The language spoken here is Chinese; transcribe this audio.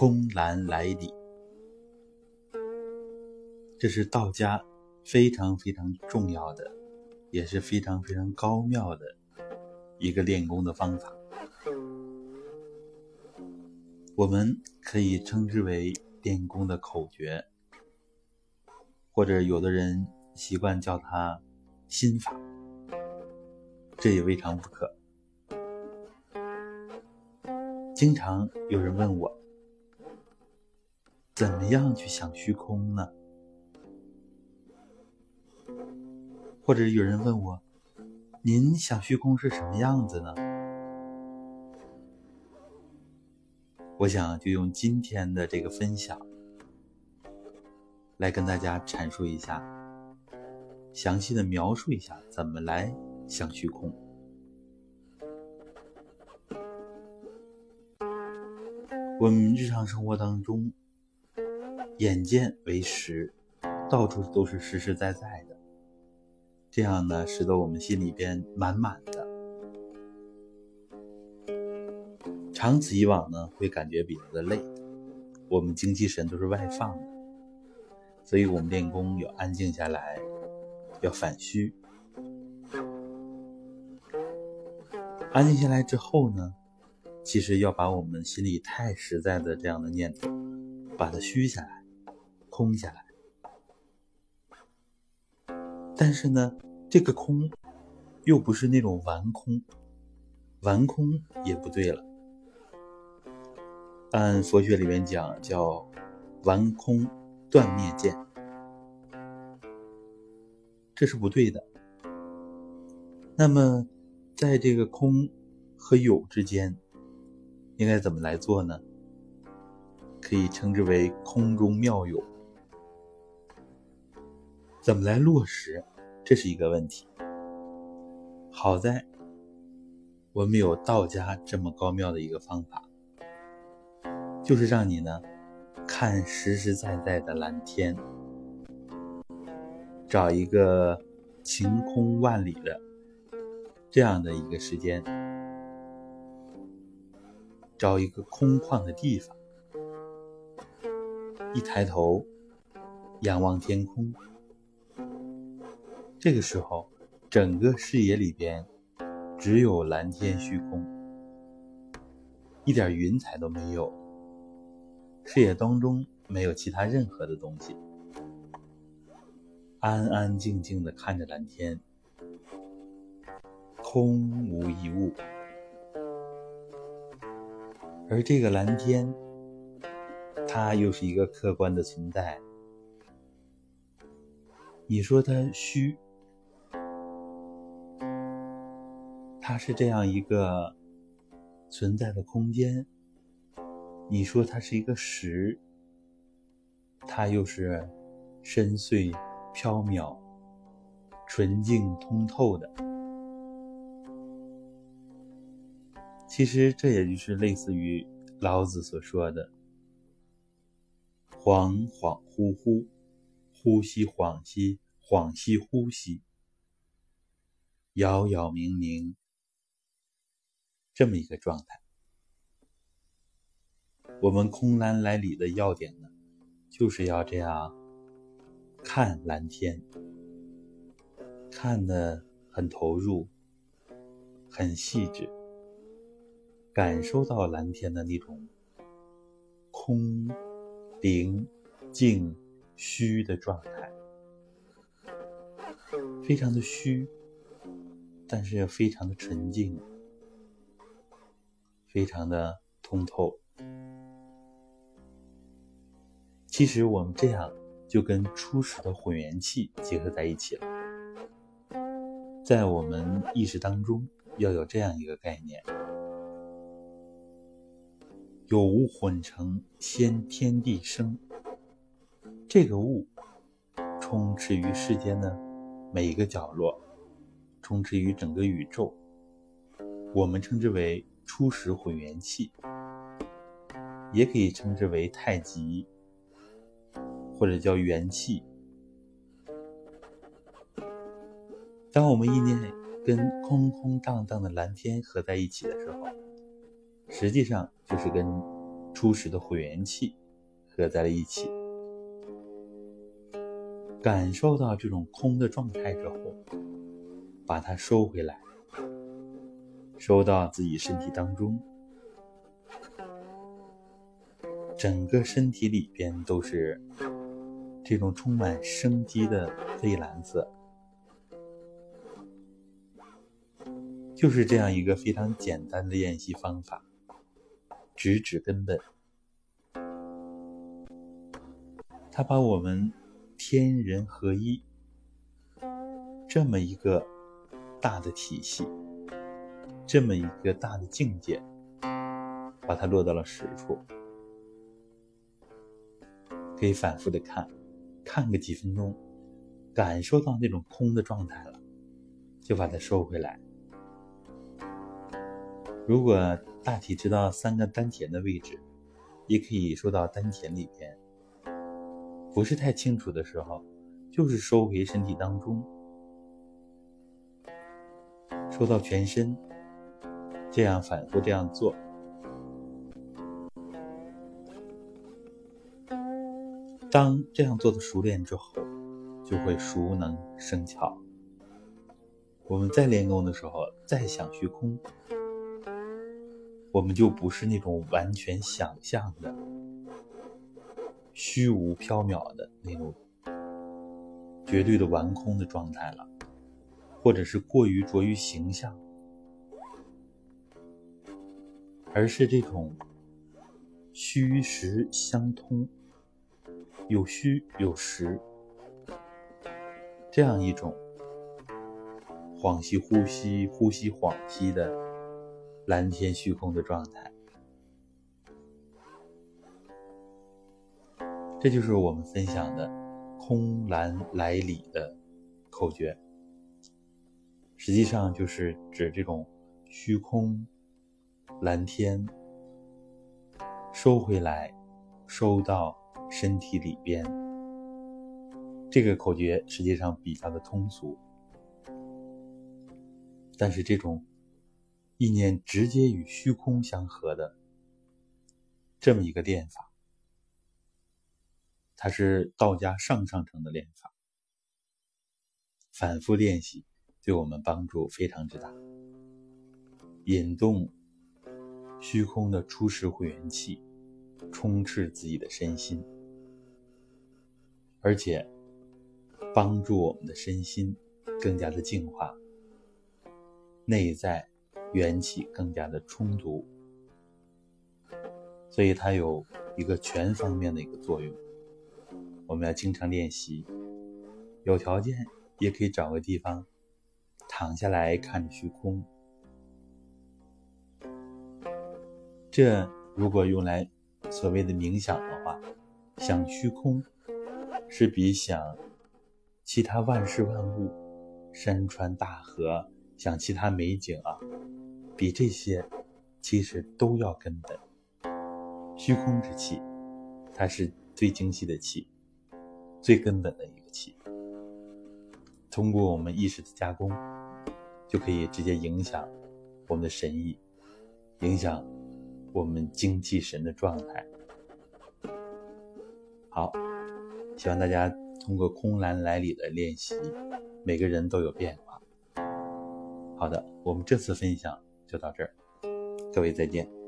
空蓝来理，这是道家非常非常重要的，也是非常非常高妙的一个练功的方法。我们可以称之为练功的口诀，或者有的人习惯叫它心法，这也未尝不可。经常有人问我，怎么样去想虚空呢？或者有人问我，您想虚空是什么样子呢？我想就用今天的这个分享，来跟大家阐述一下，详细的描述一下怎么来想虚空。我们日常生活当中，眼见为实，到处都是实实在在的，这样呢，使得我们心里边满满的。长此以往呢，会感觉比较的累，我们精气神都是外放的，所以我们练功要安静下来，要反虚。安静下来之后呢？其实要把我们心里太实在的这样的念头，把它虚下来，空下来。但是呢，这个空又不是那种完空，完空也不对了。按佛学里面讲，叫完空断灭见，这是不对的。那么，在这个空和有之间。应该怎么来做呢？可以称之为空中妙有。怎么来落实？这是一个问题。好在我们有道家这么高妙的一个方法，就是让你呢看实实在在的蓝天，找一个晴空万里的这样的一个时间。找一个空旷的地方，一抬头仰望天空，这个时候，整个视野里边只有蓝天虚空，一点云彩都没有，视野当中没有其他任何的东西，安安静静的看着蓝天，空无一物。而这个蓝天，它又是一个客观的存在。你说它虚，它是这样一个存在的空间；你说它是一个实，它又是深邃、缥缈、纯净、通透的。其实这也就是类似于老子所说的“恍恍惚惚，呼吸恍兮，恍兮呼吸，杳杳冥冥”这么一个状态。我们空蓝来里的要点呢，就是要这样看蓝天，看的很投入，很细致。感受到蓝天的那种空、灵、静、虚的状态，非常的虚，但是又非常的纯净，非常的通透。其实我们这样就跟初始的混元气结合在一起了。在我们意识当中要有这样一个概念。有物混成，先天地生。这个物充斥于世间的每一个角落，充斥于整个宇宙。我们称之为初始混元气，也可以称之为太极，或者叫元气。当我们意念跟空空荡荡的蓝天合在一起的时候，实际上就是跟初始的混元气合在了一起，感受到这种空的状态之后，把它收回来，收到自己身体当中，整个身体里边都是这种充满生机的蔚蓝色。就是这样一个非常简单的练习方法，直指根本。它把我们天人合一这么一个大的体系，这么一个大的境界，把它落到了实处。可以反复的看，看个几分钟，感受到那种空的状态了，就把它收回来。如果大体知道三个丹田的位置，也可以收到丹田里边。不是太清楚的时候，就是收回身体当中，收到全身，这样反复这样做。当这样做的熟练之后，就会熟能生巧。我们在练功的时候，再想虚空。我们就不是那种完全想象的、虚无缥缈的那种绝对的完空的状态了，或者是过于着于形象，而是这种虚实相通、有虚有实这样一种恍兮呼吸、呼吸恍兮的。蓝天虚空的状态，这就是我们分享的“空蓝来里”的口诀。实际上就是指这种虚空、蓝天收回来，收到身体里边。这个口诀实际上比较的通俗，但是这种。意念直接与虚空相合的这么一个练法，它是道家上上乘的练法，反复练习对我们帮助非常之大。引动虚空的初始会元气，充斥自己的身心，而且帮助我们的身心更加的净化，内在。元气更加的充足，所以它有一个全方面的一个作用。我们要经常练习，有条件也可以找个地方躺下来看着虚空。这如果用来所谓的冥想的话，想虚空是比想其他万事万物、山川大河、想其他美景啊。比这些其实都要根本。虚空之气，它是最精细的气，最根本的一个气。通过我们意识的加工，就可以直接影响我们的神意，影响我们精气神的状态。好，希望大家通过空蓝来里的练习，每个人都有变化。好的，我们这次分享。就到这儿，各位再见。